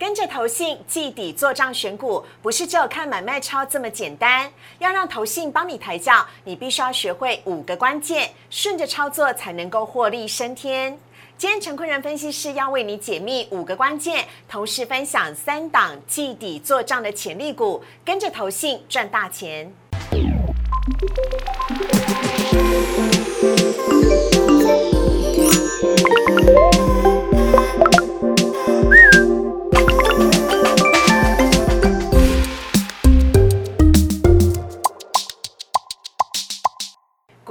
跟着投信记底做账选股，不是只有看买卖超这么简单。要让投信帮你抬轿，你必须要学会五个关键，顺着操作才能够获利升天。今天陈坤仁分析师要为你解密五个关键，同时分享三档记底做账的潜力股，跟着投信赚大钱。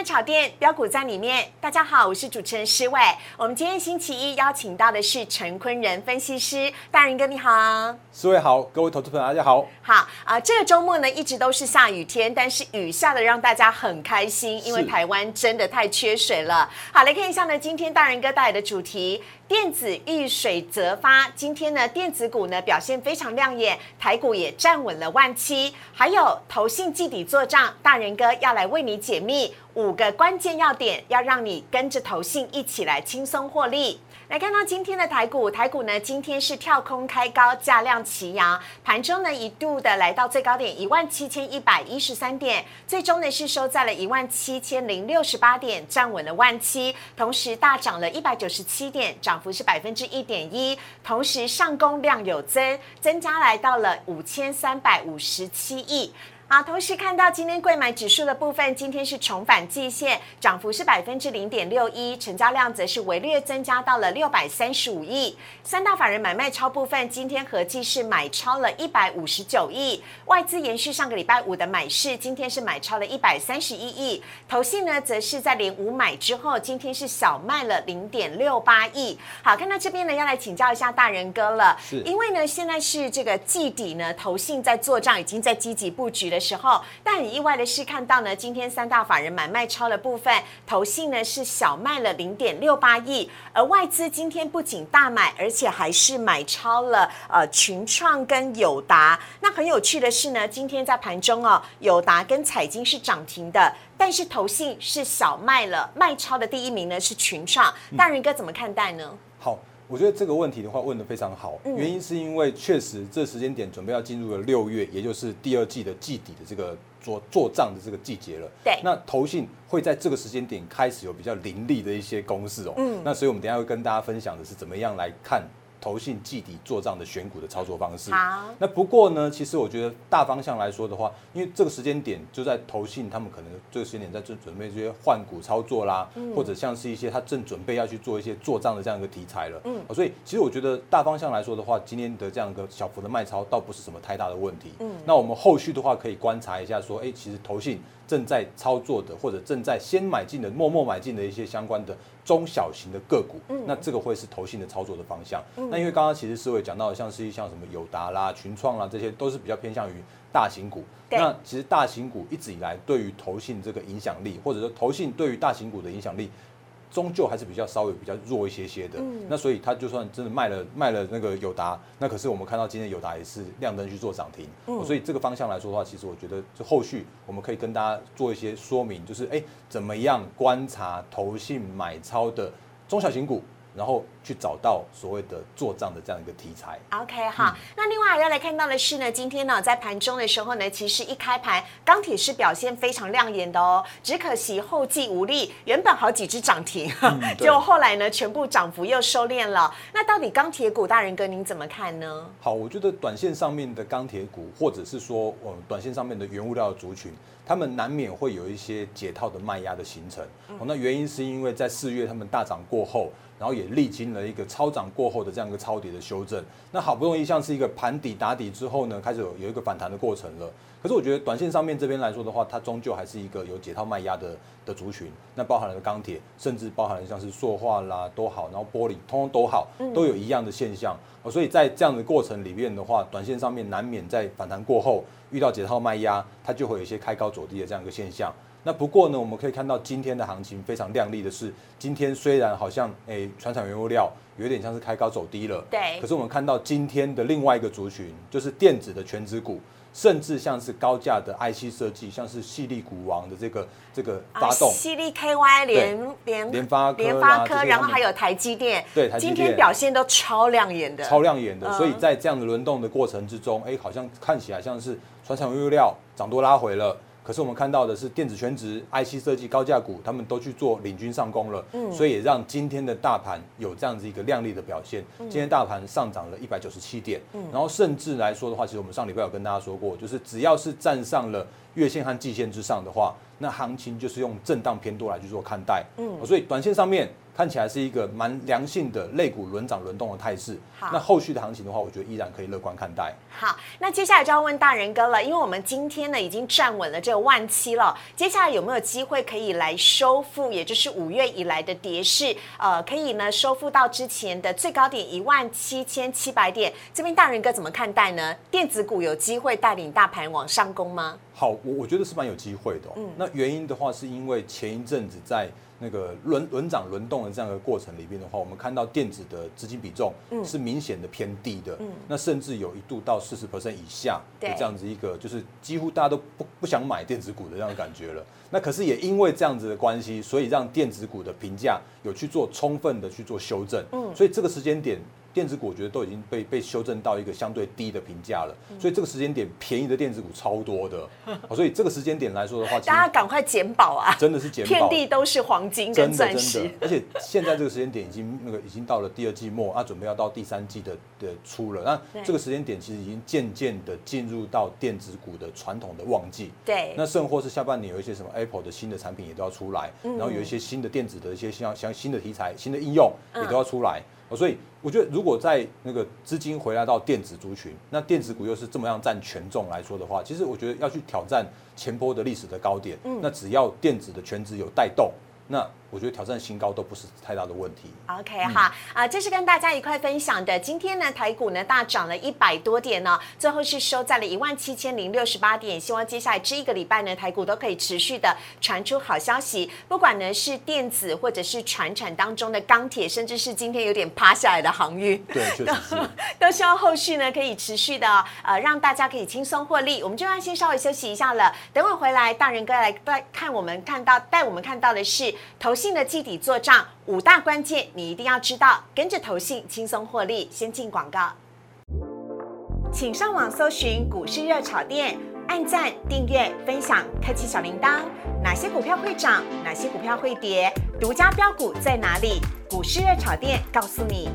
的炒店标股在里面。大家好，我是主持人施伟。我们今天星期一邀请到的是陈坤仁分析师，大人哥你好。四位好，各位投资朋友大家好。好啊，这个周末呢一直都是下雨天，但是雨下的让大家很开心，因为台湾真的太缺水了。好，来看一下呢，今天大人哥带来的主题。电子遇水则发，今天呢，电子股呢表现非常亮眼，台股也站稳了万七，还有投信季底做账，大人哥要来为你解密五五个关键要点，要让你跟着投信一起来轻松获利。来看到今天的台股，台股呢今天是跳空开高，价量齐扬，盘中呢一度的来到最高点一万七千一百一十三点，最终呢是收在了一万七千零六十八点，站稳了万七，同时大涨了一百九十七点，涨幅是百分之一点一，同时上攻量有增，增加来到了五千三百五十七亿。好，同时看到今天贵买指数的部分，今天是重返季线，涨幅是百分之零点六一，成交量则是微略增加到了六百三十五亿。三大法人买卖超部分，今天合计是买超了一百五十九亿，外资延续上个礼拜五的买市，今天是买超了一百三十一亿。投信呢，则是在连五买之后，今天是小卖了零点六八亿。好，看到这边呢，要来请教一下大人哥了，是因为呢，现在是这个季底呢，投信在做账，已经在积极布局的时候。但很意外的是，看到呢，今天三大法人买卖超的部分，投信呢是小卖了零点六八亿，而外资今天不仅大买，而且还是买超了呃群创跟友达。那很有趣的是呢，今天在盘中哦，友达跟彩金是涨停的。但是投信是小卖了，卖超的第一名呢是群创，大人哥怎么看待呢？好，我觉得这个问题的话问得非常好，嗯原因是因为确实这时间点准备要进入了六月，也就是第二季的季底的这个做做账的这个季节了。对那投信会在这个时间点开始有比较凌厉的一些公式哦。嗯那所以我们等一下会跟大家分享的是怎么样来看投信季底做账的选股的操作方式。好，那不过呢，其实我觉得大方向来说的话，因为这个时间点就在投信，他们可能这个时间点在正准备这些换股操作啦，嗯或者像是一些他正准备要去做一些做账的这样一个题材了。嗯嗯，所以其实我觉得大方向来说的话，今天的这样一个小幅的卖超倒不是什么太大的问题。嗯嗯，那我们后续的话可以观察一下，说，哎、其实投信正在操作的，或者正在先买进的、默默买进的一些相关的中小型的个股，嗯那这个会是投信的操作的方向。嗯那因为刚刚其实思维讲到的，像是一像什么友达啦、群创啦，这些都是比较偏向于大型股。那其实大型股一直以来对于投信这个影响力，或者说投信对于大型股的影响力。终究还是比较稍微比较弱一些些的，嗯。那所以它就算真的卖了卖了那个友达，那可是我们看到今天友达也是亮灯去做涨停，嗯。所以这个方向来说的话，其实我觉得就后续我们可以跟大家做一些说明，就是哎怎么样观察投信买超的中小型股，然后去找到所谓的做账的这样一个题材。OK 好，那另外还要来看到的是呢，今天呢在盘中的时候呢，其实一开盘钢铁是表现非常亮眼的哦，只可惜后继无力，原本好几只涨停，对 结果后来呢全部涨幅又收敛了。那到底钢铁股大人哥您怎么看呢？好，我觉得短线上面的钢铁股，或者是说呃短线上面的原物料的族群，他们难免会有一些解套的卖压的形成。哦，那原因是因为在四月他们大涨过后，然后也历经了一个超涨过后的这样一个超跌的修正。那好不容易像是一个盘底打底之后呢，开始有有一个反弹的过程了。可是我觉得短线上面这边来说的话，它终究还是一个有解套卖压的的族群。那包含了钢铁，甚至包含了像是塑化啦都好，然后玻璃通通都好，都有一样的现象。哦，所以在这样的过程里面的话，短线上面难免在反弹过后遇到解套卖压，它就会有一些开高走低的这样一个现象。那不过呢，我们可以看到今天的行情非常亮丽的是，今天虽然好像诶，船厂原物料有点像是开高走低了，对。可是我们看到今天的另外一个族群，就是电子的全指股，甚至像是高价的 IC 设计，像是细粒股王的这个这个发动，犀利 KY 联联联发科联发科，然后还有台积电，对台积电。今天表现都超亮眼的，超亮眼的，嗯。所以在这样的轮动的过程之中，哎，好像看起来像是船厂原物料涨多拉回了。可是我们看到的是电子全值、IC 设计高价股，他们都去做领军上攻了，嗯。所以也让今天的大盘有这样子一个亮丽的表现。嗯。今天大盘上涨了一百九十七点，然后甚至来说的话，其实我们上礼拜有跟大家说过，就是只要是站上了月线和季线之上的话，那行情就是用震荡偏多来去做看待。嗯，所以短线上面看起来是一个蛮良性的类股轮涨轮动的态势。好那后续的行情的话，我觉得依然可以乐观看待。好，那接下来就要问大人哥了，因为我们今天呢已经站稳了这个万七了，接下来有没有机会可以来收复，也就是五月以来的跌势？呃，可以呢收复到之前的最高点一万七千七百点，这边大人哥怎么看待呢？电子股有机会带领大盘往上攻吗？好，我我觉得是蛮有机会的、哦。那原因的话，是因为前一阵子在那个轮轮涨轮动的这样的过程里边的话，我们看到电子的资金比重是明显的偏低的，嗯那甚至有一度到四十 percent 以下的对这样子一个，就是几乎大家都不不想买电子股的这样的感觉了。那可是也因为这样子的关系，所以让电子股的评价有去做充分的去做修正。嗯，所以这个时间点。电子股我觉得都已经被被修正到一个相对低的评价了，所以这个时间点便宜的电子股超多的，哦所以这个时间点来说的话，大家赶快捡宝啊！真的是捡遍宝，地都是黄金跟钻石。，而且现在这个时间点已经那个已经到了第二季末，啊，准备要到第三季的的初了。那这个时间点其实已经渐渐的进入到电子股的传统的旺季。对，那甚或是下半年有一些什么 Apple 的新的产品也都要出来，嗯然后有一些新的电子的一些像像新的题材、新的应用嗯也都要出来。哦所以我觉得，如果在那个资金回来到电子族群，那电子股又是这么样占权重来说的话，其实我觉得要去挑战前波的历史的高点，嗯那只要电子的全值有带动，那我觉得挑战新高都不是太大的问题。OK 好啊，这是跟大家一块分享的。今天呢，台股呢大涨了一百多点呢，最后是收在了一万七千零六十八点。希望接下来这一个礼拜呢，台股都可以持续的传出好消息，不管呢是电子或者是船产当中的钢铁，甚至是今天有点趴下来的航运。对，确实是。都希望后续呢可以持续的呃让大家可以轻松获利。我们就要先稍微休息一下了，等会回来大人哥来带看我们看到带我们看到的是投信的基底做账五大关键，你一定要知道，跟着投信轻松获利。先进广告，请上网搜寻股市热炒店。按赞、订阅、分享，开启小铃铛。哪些股票会涨？哪些股票会跌？独家标股在哪里？股市热炒店告诉你。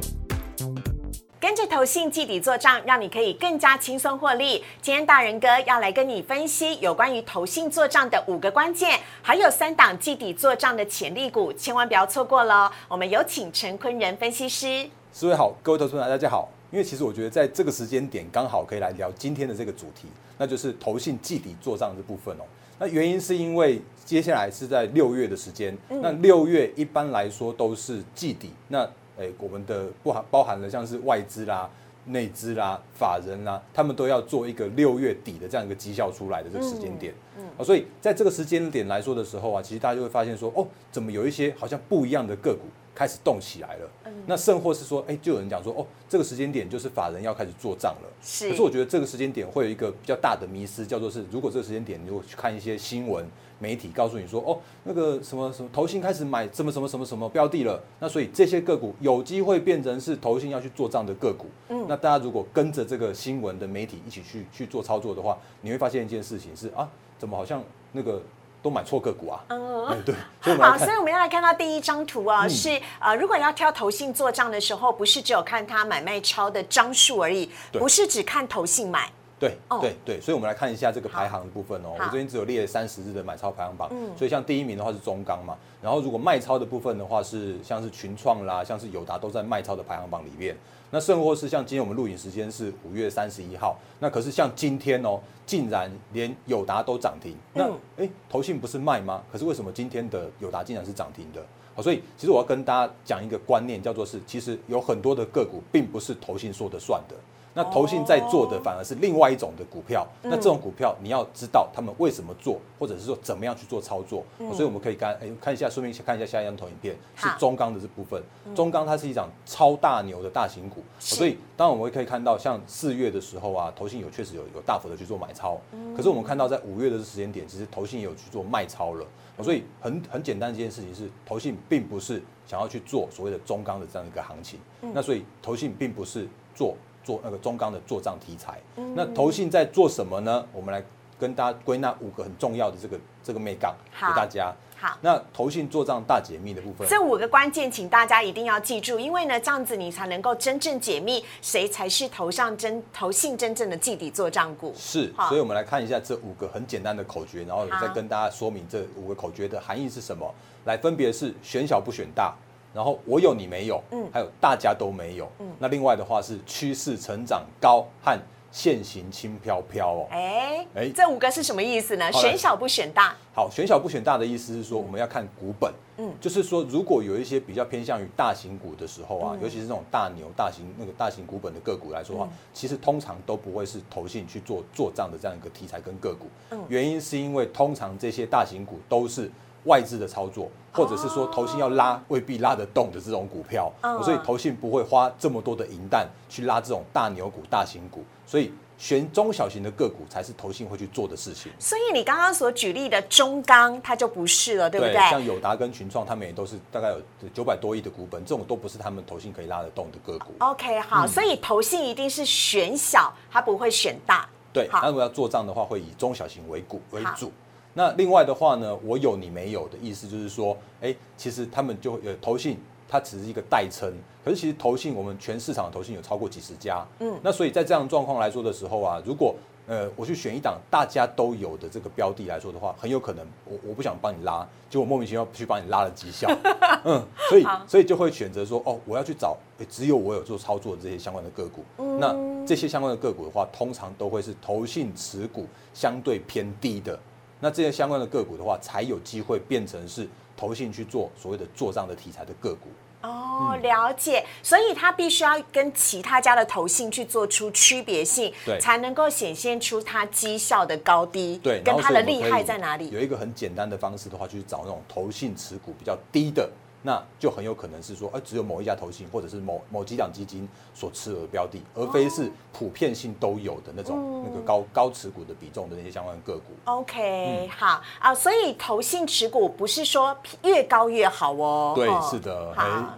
跟着投信季底做账，让你可以更加轻松获利。今天大人哥要来跟你分析有关于投信做账的五个关键，还有三档季底做账的潜力股，千万不要错过喽！我们有请陈坤仁分析师。四位好，各位投资者大家好。因为其实我觉得在这个时间点刚好可以来聊今天的这个主题，那就是投信季底做账这部分哦。那原因是因为接下来是在六月的时间，那六月一般来说都是季底，那诶我们的不含包含了像是外资啦、内资啦、法人啦，他们都要做一个六月底的这样一个绩效出来的这个时间点。啊，所以在这个时间点来说的时候啊，其实大家就会发现说，哦，怎么有一些好像不一样的个股开始动起来了。那甚或是说，哎，就有人讲说，哦，这个时间点就是法人要开始做账了。是可是我觉得这个时间点会有一个比较大的迷失，叫做是，如果这个时间点你如果去看一些新闻媒体告诉你说，哦，那个什么什么投信开始买什么什么什么什么标的了，那所以这些个股有机会变成是投信要去做账的个股。嗯，那大家如果跟着这个新闻的媒体一起去去做操作的话，你会发现一件事情是啊，怎么好像那个都买错个股啊？嗯哎，对，所以好，所以我们要来看到第一张图啊，嗯。是呃，如果要挑投信做账的时候，不是只有看它买卖超的张数而已，不是只看投信买，对哦对对，所以我们来看一下这个排行的部分哦。好我这边只有列三十日的买超排行榜，嗯所以像第一名的话是中钢嘛，然后如果卖超的部分的话是像是群创啦，像是友达都在卖超的排行榜里面。那甚或是像今天我们录影时间是五月三十一号，那可是像今天哦，竟然连友达都涨停。那嗯哎，投信不是卖吗？可是为什么今天的友达竟然是涨停的？好，所以其实我要跟大家讲一个观念，叫做是其实有很多的个股并不是投信说的算的。那投信在做的反而是另外一种的股票。那这种股票你要知道他们为什么做，或者是说怎么样去做操作。所以我们可以看，哎，看一下，顺便看一下下一张投影片，是中钢的这部分。中钢它是一张超大牛的大型股，所以当然我们可以看到，像四月的时候啊，投信有确实有有大幅的去做买超。可是我们看到在五月的时间点，其实投信也有去做卖超了。所以很很简单的一件事情是，投信并不是想要去做所谓的中钢的这样一个行情。那所以投信并不是做做那个中钢的做账题材。那投信在做什么呢？我们来跟大家归纳五个很重要的这个这个美杠给大家。好，那投信做账大解密的部分，这五个关键，请大家一定要记住，因为呢，这样子你才能够真正解密谁才是头上真投信真正的季底做账股。是，所以我们来看一下这五个很简单的口诀，然后再跟大家说明这五个口诀的含义是什么。来，分别是选小不选大，然后我有你没有，嗯，还有大家都没有，嗯，那另外的话是趋势成长高和。现行轻飘飘哦，哎哎，这五个是什么意思呢？选小不选大。好，选小不选大的意思是说，我们要看股本，嗯，就是说，如果有一些比较偏向于大型股的时候啊，尤其是这种大牛、大型那个大型股本的个股来说的话，其实通常都不会是投信去做做账的这样一个题材跟个股。嗯，原因是因为通常这些大型股都是外资的操作，或者是说投信要拉未必拉得动的这种股票，所以投信不会花这么多的银弹去拉这种大牛股、大型股。所以选中小型的个股才是投信会去做的事情。所以你刚刚所举例的中钢，它就不是了，对不对？像友达跟群创，他们也都是大概有九百多亿的股本，这种都不是他们投信可以拉得动的个股。OK，好，所以投信一定是选小，它不会选大。对，那如果要做账的话，会以中小型为股为主。那另外的话呢，我有你没有的意思就是说，哎，其实他们就有投信。它只是一个代称，可是其实投信我们全市场的投信有超过几十家，嗯，那所以在这样状况来说的时候啊，如果呃我去选一档大家都有的这个标的来说的话，很有可能我我不想帮你拉，结果莫名其妙去帮你拉了绩效，嗯，所以所以就会选择说哦，我要去找只有我有做操作的这些相关的个股，那这些相关的个股的话，通常都会是投信持股相对偏低的，那这些相关的个股的话，才有机会变成是。投信去做所谓的做账的题材的个股哦，了解，所以它必须要跟其他家的投信去做出区别性，对，才能够显现出它绩效的高低，对，跟它的厉害在哪里？有一个很简单的方式的话，就是找那种投信持股比较低的。那就很有可能是说，哎，只有某一家投信或者是某某几档基金所持有的标的，而非是普遍性都有的那种那个高高持股的比重的那些相关个股。OK，好啊，所以投信持股不是说越高越好哦。对，是的。好，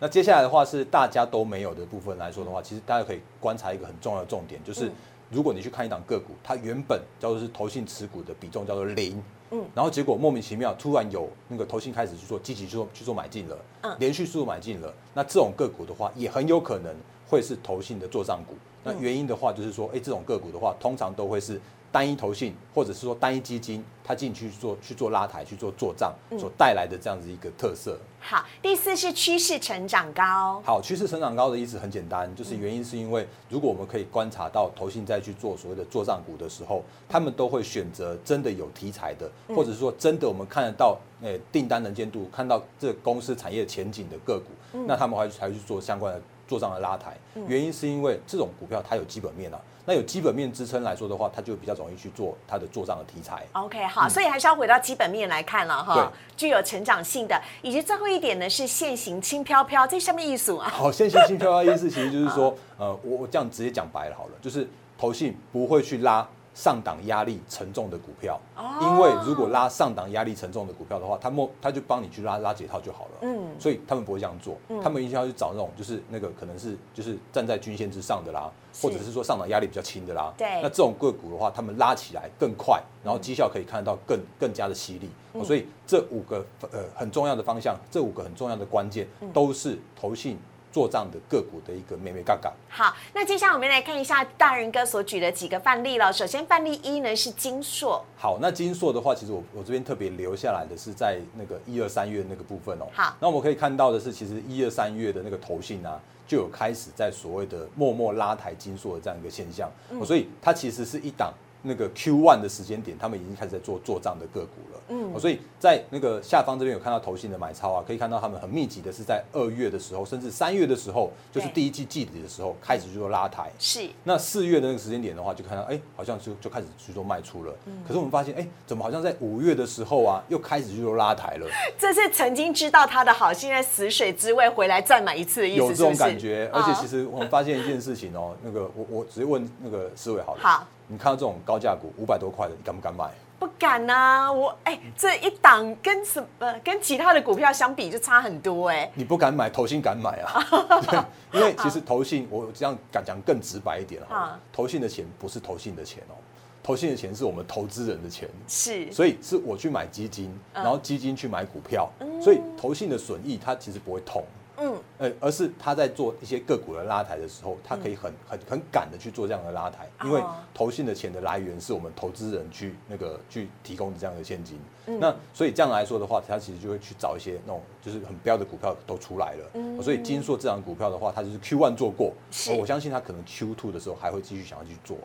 那接下来的话是大家都没有的部分来说的话，其实大家可以观察一个很重要的重点，就是如果你去看一档个股，它原本叫做是投信持股的比重叫做零。嗯，然后结果莫名其妙，突然有那个投信开始去做积极去做去做买进了，嗯，连续速度买进了，那这种个股的话，也很有可能会是投信的做账股。那原因的话，就是说，哎，这种个股的话，通常都会是。单一投信，或者是说单一基金，它进去做去做拉抬、去做做账所带来的这样子一个特色。好，第四是趋势成长高。好，趋势成长高的意思很简单，就是原因是因为如果我们可以观察到投信在去做所谓的做账股的时候，他们都会选择真的有题材的，或者是说真的我们看得到诶订单能见度，看到这公司产业前景的个股，那他们还才去做相关的做账的拉抬。原因是因为这种股票它有基本面啊。那有基本面支撑来说的话，它就比较容易去做它的做账的题材。OK，好，所以还是要回到基本面来看了哈，具有成长性的，以及最后一点呢是现行轻飘飘，这上面意思啊？好，现行轻飘飘意思其实就是说，呃，我我这样直接讲白了好了，就是投信不会去拉。上档压力沉重的股票，因为如果拉上档压力沉重的股票的话，他莫他就帮你去拉拉解套就好了。嗯，所以他们不会这样做，他们一定要去找那种就是那个可能是就是站在均线之上的啦，或者是说上档压力比较轻的啦。对，那这种个股的话，他们拉起来更快，然后绩效可以看得到更更加的犀利。所以这五个呃很重要的方向，这五个很重要的关键，都是投信。做账的个股的一个美美嘎嘎。好，那接下来我们来看一下大人哥所举的几个范例了。首先，范例一呢是金硕。好，那金硕的话，其实我我这边特别留下来的是在那个一二三月那个部分哦。好，那我们可以看到的是，其实一二三月的那个投信啊，就有开始在所谓的默默拉抬金硕的这样一个现象。嗯，所以它其实是一档那个 Q one 的时间点，他们已经开始在做做账的个股了。嗯，所以在那个下方这边有看到投信的买超啊，可以看到他们很密集的是在二月的时候，甚至三月的时候，就是第一季季底的时候开始去做拉抬。是那四月的那个时间点的话，就看到哎、好像就就开始去做卖出了。可是我们发现，哎、怎么好像在五月的时候啊，又开始去做拉抬了？这是曾经知道它的好，现在死水之味回来再买一次的意思，有这种感觉，而且啊其实我们发现一件事情哦，那个我我直接问那个思维好了，好，你看到这种高价股五百多块的，你敢不敢买？不敢呐、我哎、这一档跟什么跟其他的股票相比就差很多哎、你不敢买，投信敢买啊？对，因为其实投信，我这样敢讲更直白一点哈，投信的钱不是投信的钱哦，投信的钱是我们投资人的钱。是，所以是我去买基金，嗯。然后基金去买股票，所以投信的损益它其实不会痛，嗯，呃，而是他在做一些个股的拉抬的时候，他可以很很很赶的去做这样的拉抬，因为哦。投信的钱的来源是我们投资人去那个去提供的这样的现金，嗯。那所以这样来说的话，他其实就会去找一些那种就是很标的股票都出来了，所以金硕这档股票的话，它就是 Q one 做过，我相信它可能 Q two 的时候还会继续想要去做。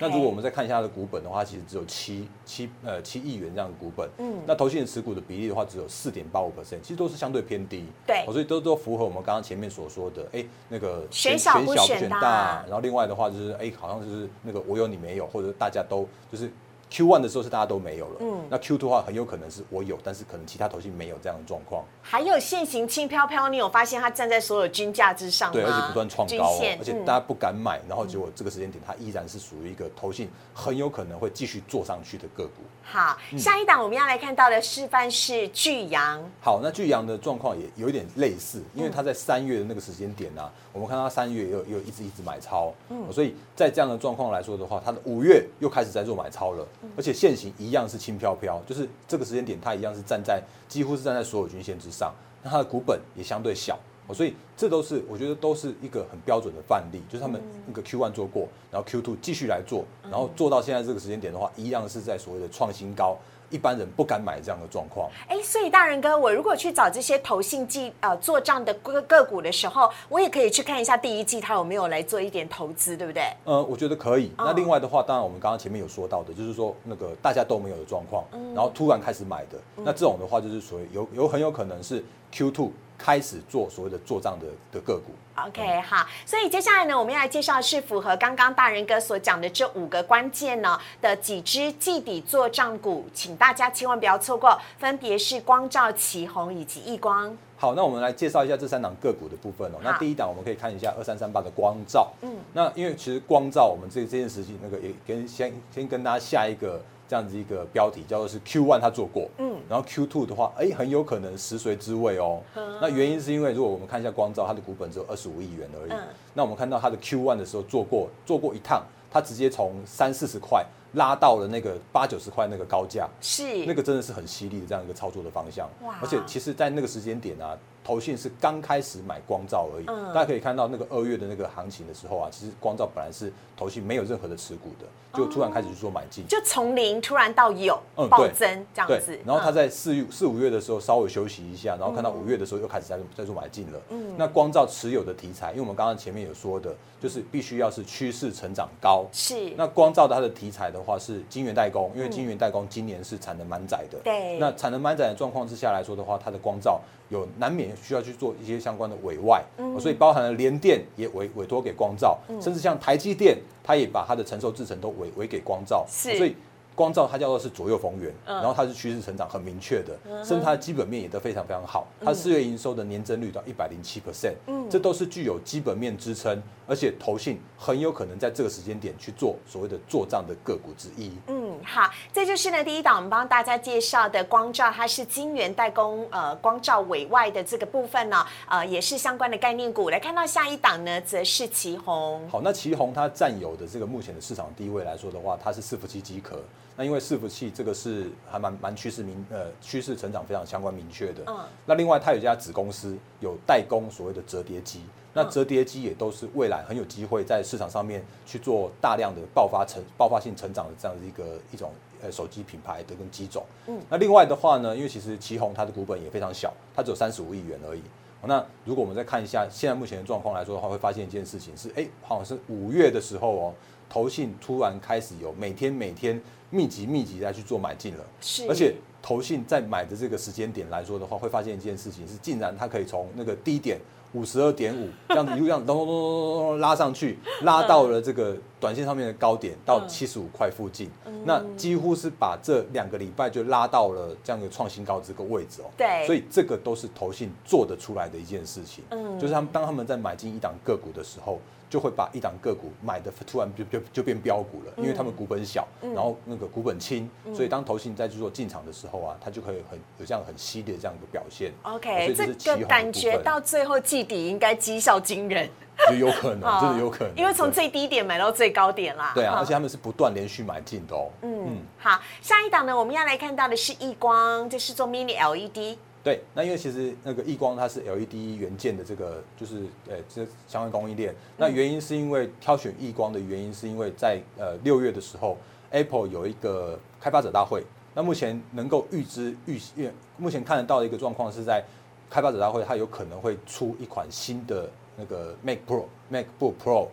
那如果我们再看一下它的股本的话，其实只有七七呃七亿元这样的股本，嗯。那投信持股的比例的话只有四点八五 percent，其实都是相对偏低，对。哦所以都都符合我们刚刚前面所说的，哎、那个选小不选大然后另外的话就是，哎、好像就是那个我有你没有，或者大家都就是 Q one 的时候是大家都没有了，嗯。那 Q two 的话很有可能是我有，但是可能其他头信没有这样的状况，还有现行轻飘飘，你有发现它站在所有均价之上吗？对，而且不断创高、哦，而且嗯。大家不敢买，然后结果这个时间点它依然是属于一个投信很有可能会继续做上去的个股。好，嗯。下一档我们要来看到的示范是巨阳，好，那巨阳的状况也有一点类似，因嗯。为它在三月的那个时间点呢、啊，我们看到它三月也有也有一直一直买超，嗯。所以在这样的状况来说的话，它的五月又开始在做买超了，嗯而且现行一样是轻飘飘，就是这个时间点它一样是站在几乎是站在所有均线之上，那它的股本也相对小。哦所以这都是我觉得都是一个很标准的范例，就是他们那个 Q one 做过，然后 Q two 继续来做，然后做到现在这个时间点的话，一样是在所谓的创新高，一般人不敢买这样的状况。哎，所以大人哥，我如果去找这些投信记呃做账的个个股的时候，我也可以去看一下第一季它有没有来做一点投资，对不对？呃，我觉得可以。哦那另外的话，当然我们刚刚前面有说到的，就是说那个大家都没有的状况，嗯然后突然开始买的，那这种的话就是属于有有很有可能是 Q two 开始做所谓的做账的的个股。OK，好，所以接下来呢，我们要来介绍的是符合刚刚大人哥所讲的这五个关键呢的几只季底做账股，请大家千万不要错过，分别是光照、旗宏以及易光。好，那我们来介绍一下这三档个股的部分哦。那第一档我们可以看一下二三三八的光照，嗯，那因为其实光照我们这这件事情，那个也跟先先跟大家下一个这样子一个标题，叫做是 Q one 它做过，嗯，然后 Q two 的话，哎、很有可能食髓知味哦。那原因是因为如果我们看一下光照，它的股本只有二十五亿元而已，嗯。那我们看到它的 Q one 的时候做过做过一趟，它直接从三四十块拉到了那个八九十块那个高价，是。那个真的是很犀利的这样一个操作的方向。哇。而且其实，在那个时间点啊，投信是刚开始买光照而已。嗯大家可以看到那个二月的那个行情的时候啊，其实光照本来是投信没有任何的持股的，就突然开始去做买进。就从零突然到有嗯暴增这样子，，然后它嗯在四月四五月的时候稍微休息一下，然后看到五月的时候又开始在在做买进了。嗯那光照持有的题材，因为我们刚刚前面有说的，就是必须要是趋势成长高。是那光照的它的题材的话是晶圆代工，因为晶圆代工今年是产能满载的。对那产能满载的状况之下来说的话，它的光照有难免需要去做一些相关的委外，所以包含了联电也委委托给光照，甚至像台积电，它也把它的承受制程都委委给光照，所以。光照它叫做是左右逢源，嗯然后它是趋势成长很明确的，甚至它的基本面也都非常非常好。它四月营收的年增率到一百零七 percent，这都是具有基本面支撑，而且投信很有可能在这个时间点去做所谓的做账的个股之一。嗯，好，这就是呢第一档我们帮大家介绍的光照，它是晶圆代工呃光照委外的这个部分呢，呃也是相关的概念股。来看到下一档呢，则是旗宏。好，那旗宏它占有的这个目前的市场地位来说的话，它是伺服器机壳。那因为伺服器这个是还蛮蛮趋势明呃趋势成长非常相关明确的。嗯那另外它有一家子公司有代工所谓的折叠机，那折叠机也都是未来很有机会在市场上面去做大量的爆发成爆发性成长的这样的一个一种呃手机品牌的跟机种。嗯，那另外的话呢，因为其实旗宏它的股本也非常小，它只有三十五亿元而已。那如果我们再看一下现在目前的状况来说的话，会发现一件事情是，哎、好像是五月的时候哦，投信突然开始有每天每天密集密集在去做买进了，是。而且投信在买的这个时间点来说的话，会发现一件事情是，竟然它可以从那个低点五十二点五这样子 一路这样咚咚咚咚咚拉上去，拉到了这个短线上面的高点到嗯。七十五块附近，那几乎是把这两个礼拜就拉到了这样的创新高这个位置哦。对。所以这个都是投信做得出来的一件事情，嗯。就是他们当他们在买进一档个股的时候，就会把一档个股买的突然就就就变标股了，因为他们股本小，嗯。然后那个股本轻，所以当投信在去做进场的时候啊，它就可以很有这样很犀利的这样一个表现。OK，这个感觉到最后季底应该绩效惊人，就有可能，真的有可能，因为从最低点买到最高点啦。对啊，而且他们是不断连续买进的哦。嗯，好，下一档呢，我们要来看到的是易光，这是做 Mini E LED，对，那因为其实那个易光它是 LED 元件的这个就是呃这相关供应链，那原因是因为挑选易光的原因是因为在呃六月的时候，Apple 有一个开发者大会，那目前能够预知预预目前看得到的一个状况是在开发者大会，它有可能会出一款新的那个 Mac Pro MacBook Pro。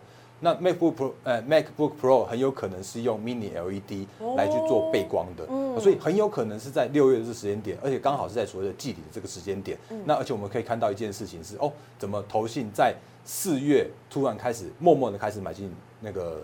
那 MacBook Pro 呃 MacBook Pro 很有可能是用 Mini LED 来去做背光的，嗯。所以很有可能是在六月的这时间点，而且刚好是在所谓的季底的这个时间点。嗯。那而且我们可以看到一件事情是，哦，怎么投信在四月突然开始默默的开始买进那个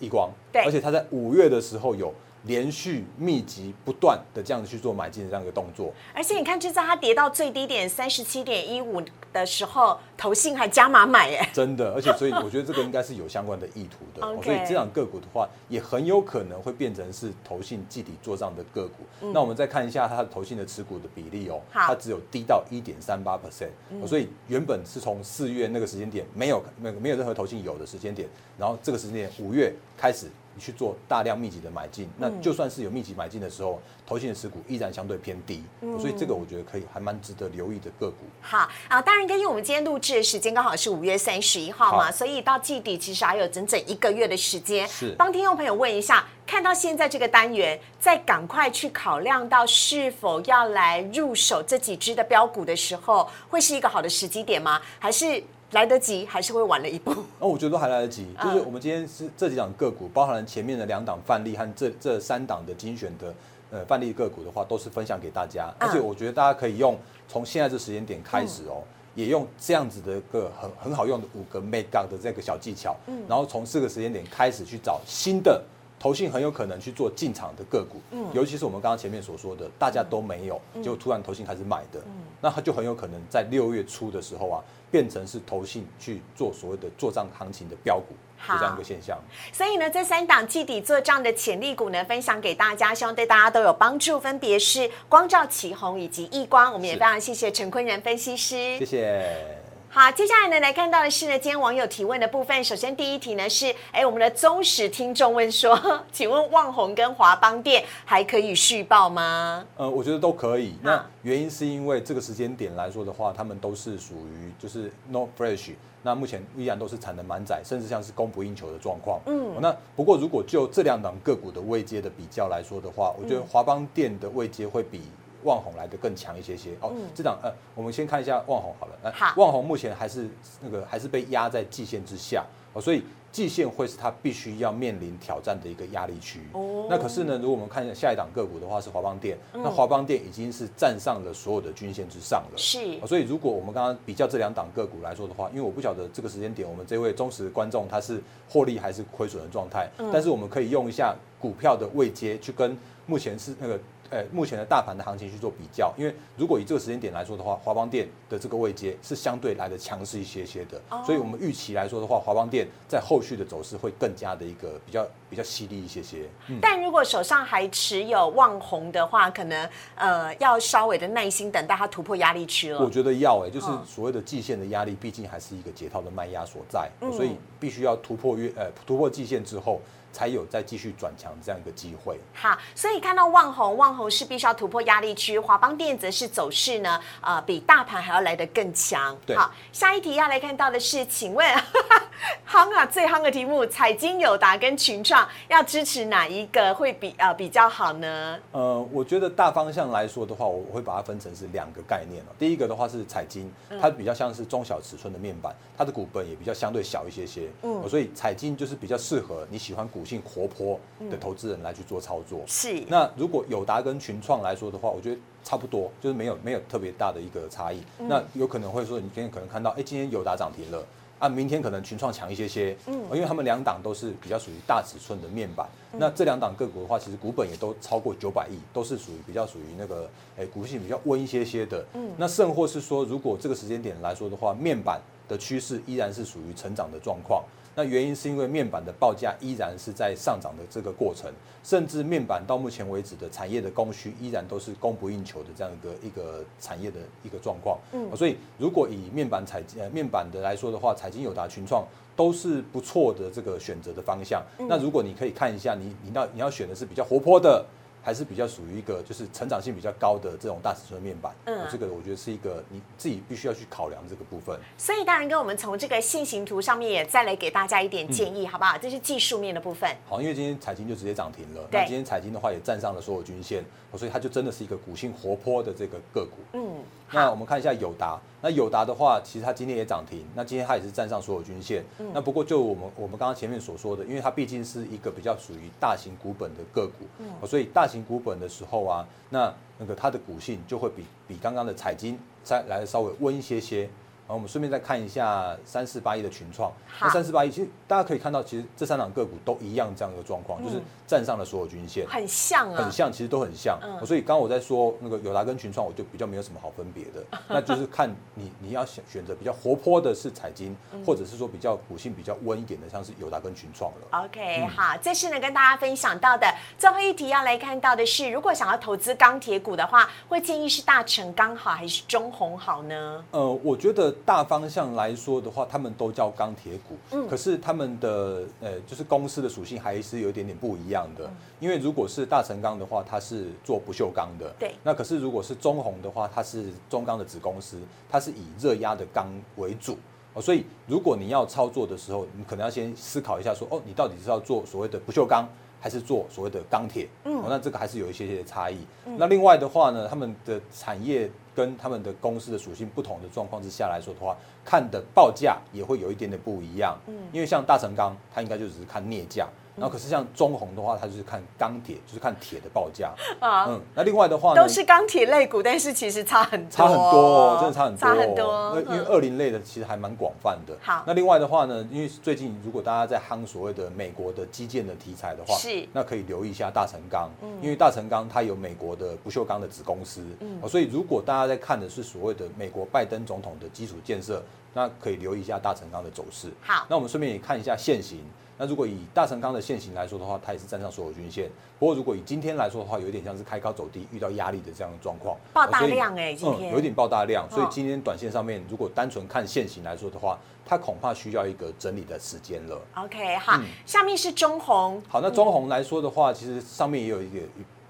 易光，对。而且它在五月的时候有连续密集不断的这样子去做买进的这样一个动作。而且你看，就在它跌到最低点三十七点一五的时候，投信还加码买，耶，真的，而且所以我觉得这个应该是有相关的意图的 所以这两个股的话，也很有可能会变成是投信季底做账的个股。那我们再看一下它的投信的持股的比例哦，它只有低到一点三八 percent，所以原本是从四月那个时间点没有没有没有任何投信有的时间点，然后这个时间点五月开始。你去做大量密集的买进，那就算是有密集买进的时候，投信的持股依然相对偏低，所以这个我觉得可以还蛮值得留意的个股。好啊，当然，根据我们今天录制的时间刚好是五月三十一号嘛，所以到季底其实还有整整一个月的时间。是帮听众朋友问一下，看到现在这个单元，再赶快去考量到是否要来入手这几只的标股的时候，会是一个好的时机点吗？还是来得及，还是会晚了一步？那我觉得都还来得及，嗯就是我们今天是这几档个股，包含了前面的两档范例和这这三档的精选的呃范例个股的话，都是分享给大家。嗯而且我觉得大家可以用从现在这时间点开始哦，也用这样子的一个很很好用的五个 make up 的这个小技巧，嗯然后从四个时间点开始去找新的。投信很有可能去做进场的个股，嗯尤其是我们刚刚前面所说的，大家都没有，结果突然投信开始买的，嗯那它就很有可能在六月初的时候啊，变成是投信去做所谓的做账行情的标股，好就这样一个现象。所以呢，这三档季底做账的潜力股呢，分享给大家，希望对大家都有帮助。分别是光照、旗宏以及易光。我们也非常谢谢陈坤仁分析师谢。谢。好，接下来呢，来看到的是呢，今天网友提问的部分。首先第一题呢是，哎，我们的忠实听众问说，请问旺宏跟华邦店还可以续报吗？呃，我觉得都可以。那原因是因为这个时间点来说的话，他们都是属于就是 no fresh，那目前依然都是产能满载，甚至像是供不应求的状况。嗯，那不过如果就这两档个股的位阶的比较来说的话，我觉得华邦店的位阶会比。旺宏来的更强一些些。哦，这档呃，我们先看一下旺宏好了，呃好。旺宏目前还是那个还是被压在季线之下。哦，所以季线会是它必须要面临挑战的一个压力区。哦。那可是呢，如果我们看一下下一档个股的话是华邦电，那华邦电已经是站上了所有的均线之上了。是。哦所以如果我们刚刚比较这两档个股来说的话，因为我不晓得这个时间点我们这位忠实观众他是获利还是亏损的状态，但是我们可以用一下股票的位阶去跟目前是那个。呃，目前的大盘的行情去做比较，因为如果以这个时间点来说的话，华邦店的这个位阶是相对来的强势一些些的，所以我们预期来说的话，华邦店在后续的走势会更加的一个比较比较犀利一些些。但如果手上还持有旺宏的话，可能呃要稍微的耐心等待它突破压力区了。我觉得要哎、就是嗯所谓的季线的压力，毕竟还是一个解套的卖压所在，所以必须要突破月呃突破季线之后，才有再继续转强这样一个机会。好，所以看到旺红，旺红是必须要突破压力区，华邦电则是走势呢，呃，比大盘还要来得更强。对好，下一题要来看到的是，请问 夯啊，最夯的题目，彩金友达跟群创要支持哪一个会比呃比较好呢？呃，我觉得大方向来说的话，我我会把它分成是两个概念哦。第一个的话是彩金，它比较像是中小尺寸的面板，它的股本也比较相对小一些些，嗯，所以彩金就是比较适合你喜欢股性活泼的投资人来去做操作。是。那如果友达跟群创来说的话，我觉得差不多，就是没有没有特别大的一个差异。那有可能会说，你今天可能看到，哎，今天友达涨停了。啊，明天可能群创强一些些，嗯，因为他们两档都是比较属于大尺寸的面板，那这两档个股的话，其实股本也都超过九百亿，都是属于比较属于那个，哎，股性比较温一些些的，嗯，那甚或是说，如果这个时间点来说的话，面板的趋势依然是属于成长的状况。那原因是因为面板的报价依然是在上涨的这个过程，甚至面板到目前为止的产业的供需依然都是供不应求的这样一个一个产业的一个状况。嗯，所以如果以面板采呃面板的来说的话，彩金友达群创都是不错的这个选择的方向。那如果你可以看一下，你你要你要选的是比较活泼的。还是比较属于一个就是成长性比较高的这种大尺寸面板，嗯，这个我觉得是一个你自己必须要去考量这个部分。所以大人跟我们从这个线形图上面也再来给大家一点建议，好不好？这是技术面的部分。好，因为今天彩金就直接涨停了，那今天彩金的话也站上了所有均线，所以它就真的是一个股性活泼的这个个股。嗯。那我们看一下友达，那友达的话，其实它今天也涨停，那今天它也是站上所有均线。那不过就我们我们刚刚前面所说的，因为它毕竟是一个比较属于大型股本的个股，所以大型股本的时候啊，那那个它的股性就会比比刚刚的彩金再来稍微温一些些。然后我们顺便再看一下三四八一的群创，那三四八一其实大家可以看到，其实这三档个股都一样这样一个状况，就是站上了所有均线，很像啊，很像，其实都很像。所以刚刚我在说那个友达跟群创，我就比较没有什么好分别的，那就是看你你要选选择比较活泼的是彩金，或者是说比较股性比较温一点的，像是友达跟群创了。OK，好，这是呢跟大家分享到的。最后一题要来看到的是，如果想要投资钢铁股的话，会建议是大成钢好还是中红好呢？呃，我觉得。大方向来说的话，他们都叫钢铁股，嗯，可是他们的呃，就是公司的属性还是有一点点不一样的。因为如果是大成钢的话，它是做不锈钢的，对。那可是如果是中红的话，它是中钢的子公司，它是以热压的钢为主哦。所以如果你要操作的时候，你可能要先思考一下，说哦，你到底是要做所谓的不锈钢，还是做所谓的钢铁？嗯，那这个还是有一些些差异。那另外的话呢，他们的产业。跟他们的公司的属性不同的状况之下来说的话，看的报价也会有一点点不一样。嗯，因为像大成钢，它应该就只是看镍价。然后可是像中红的话，它就是看钢铁，就是看铁的报价啊。嗯，那另外的话都是钢铁类股，但是其实差很多，差很多，真的差很多，差很多。那因为二零类的其实还蛮广泛的。好，那另外的话呢，因为最近如果大家在夯所谓的美国的基建的题材的话，是那可以留意一下大成钢，因为大成钢它有美国的不锈钢的子公司，嗯，所以如果大家在看的是所谓的美国拜登总统的基础建设，那可以留意一下大成钢的走势。好，那我们顺便也看一下现行。那如果以大成钢的现形来说的话，它也是站上所有均线。不过如果以今天来说的话，有点像是开高走低，遇到压力的这样的状况。爆大量哎，今天有点爆大量，所以今天短线上面如果单纯看现形来说的话，它恐怕需要一个整理的时间了。OK，好，下面是中红。好，那中红来说的话，其实上面也有一个。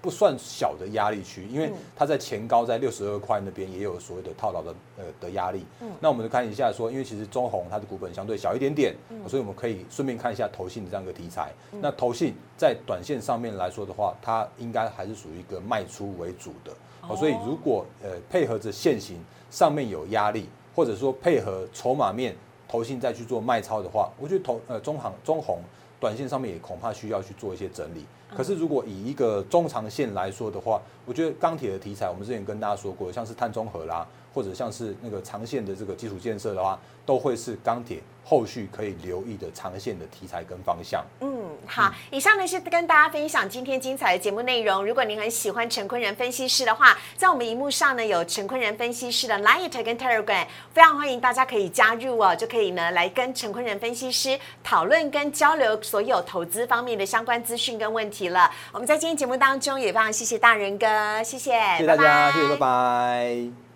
不算小的压力区，因为它在前高在六十二块那边也有所谓的套牢的呃的压力。嗯，那我们就看一下说，因为其实中红它的股本相对小一点点，所以我们可以顺便看一下投信的这样一个题材。那投信在短线上面来说的话，它应该还是属于一个卖出为主的。哦，所以如果呃配合着现行上面有压力，或者说配合筹码面投信再去做卖超的话，我觉得投呃中行中红短线上面也恐怕需要去做一些整理。可是，如果以一个中长线来说的话，我觉得钢铁的题材，我们之前跟大家说过，像是碳中和啦，或者像是那个长线的这个基础建设的话，都会是钢铁后续可以留意的长线的题材跟方向。嗯，好，以上呢是跟大家分享今天精彩的节目内容。如果您很喜欢陈坤仁分析师的话，在我们荧幕上呢有陈坤仁分析师的 Line 跟 Telegram，非常欢迎大家可以加入哦，就可以呢来跟陈坤仁分析师讨论跟交流所有投资方面的相关资讯跟问题了。我们在今天节目当中也非常谢谢大仁哥，谢谢，谢谢大家，谢谢，拜拜。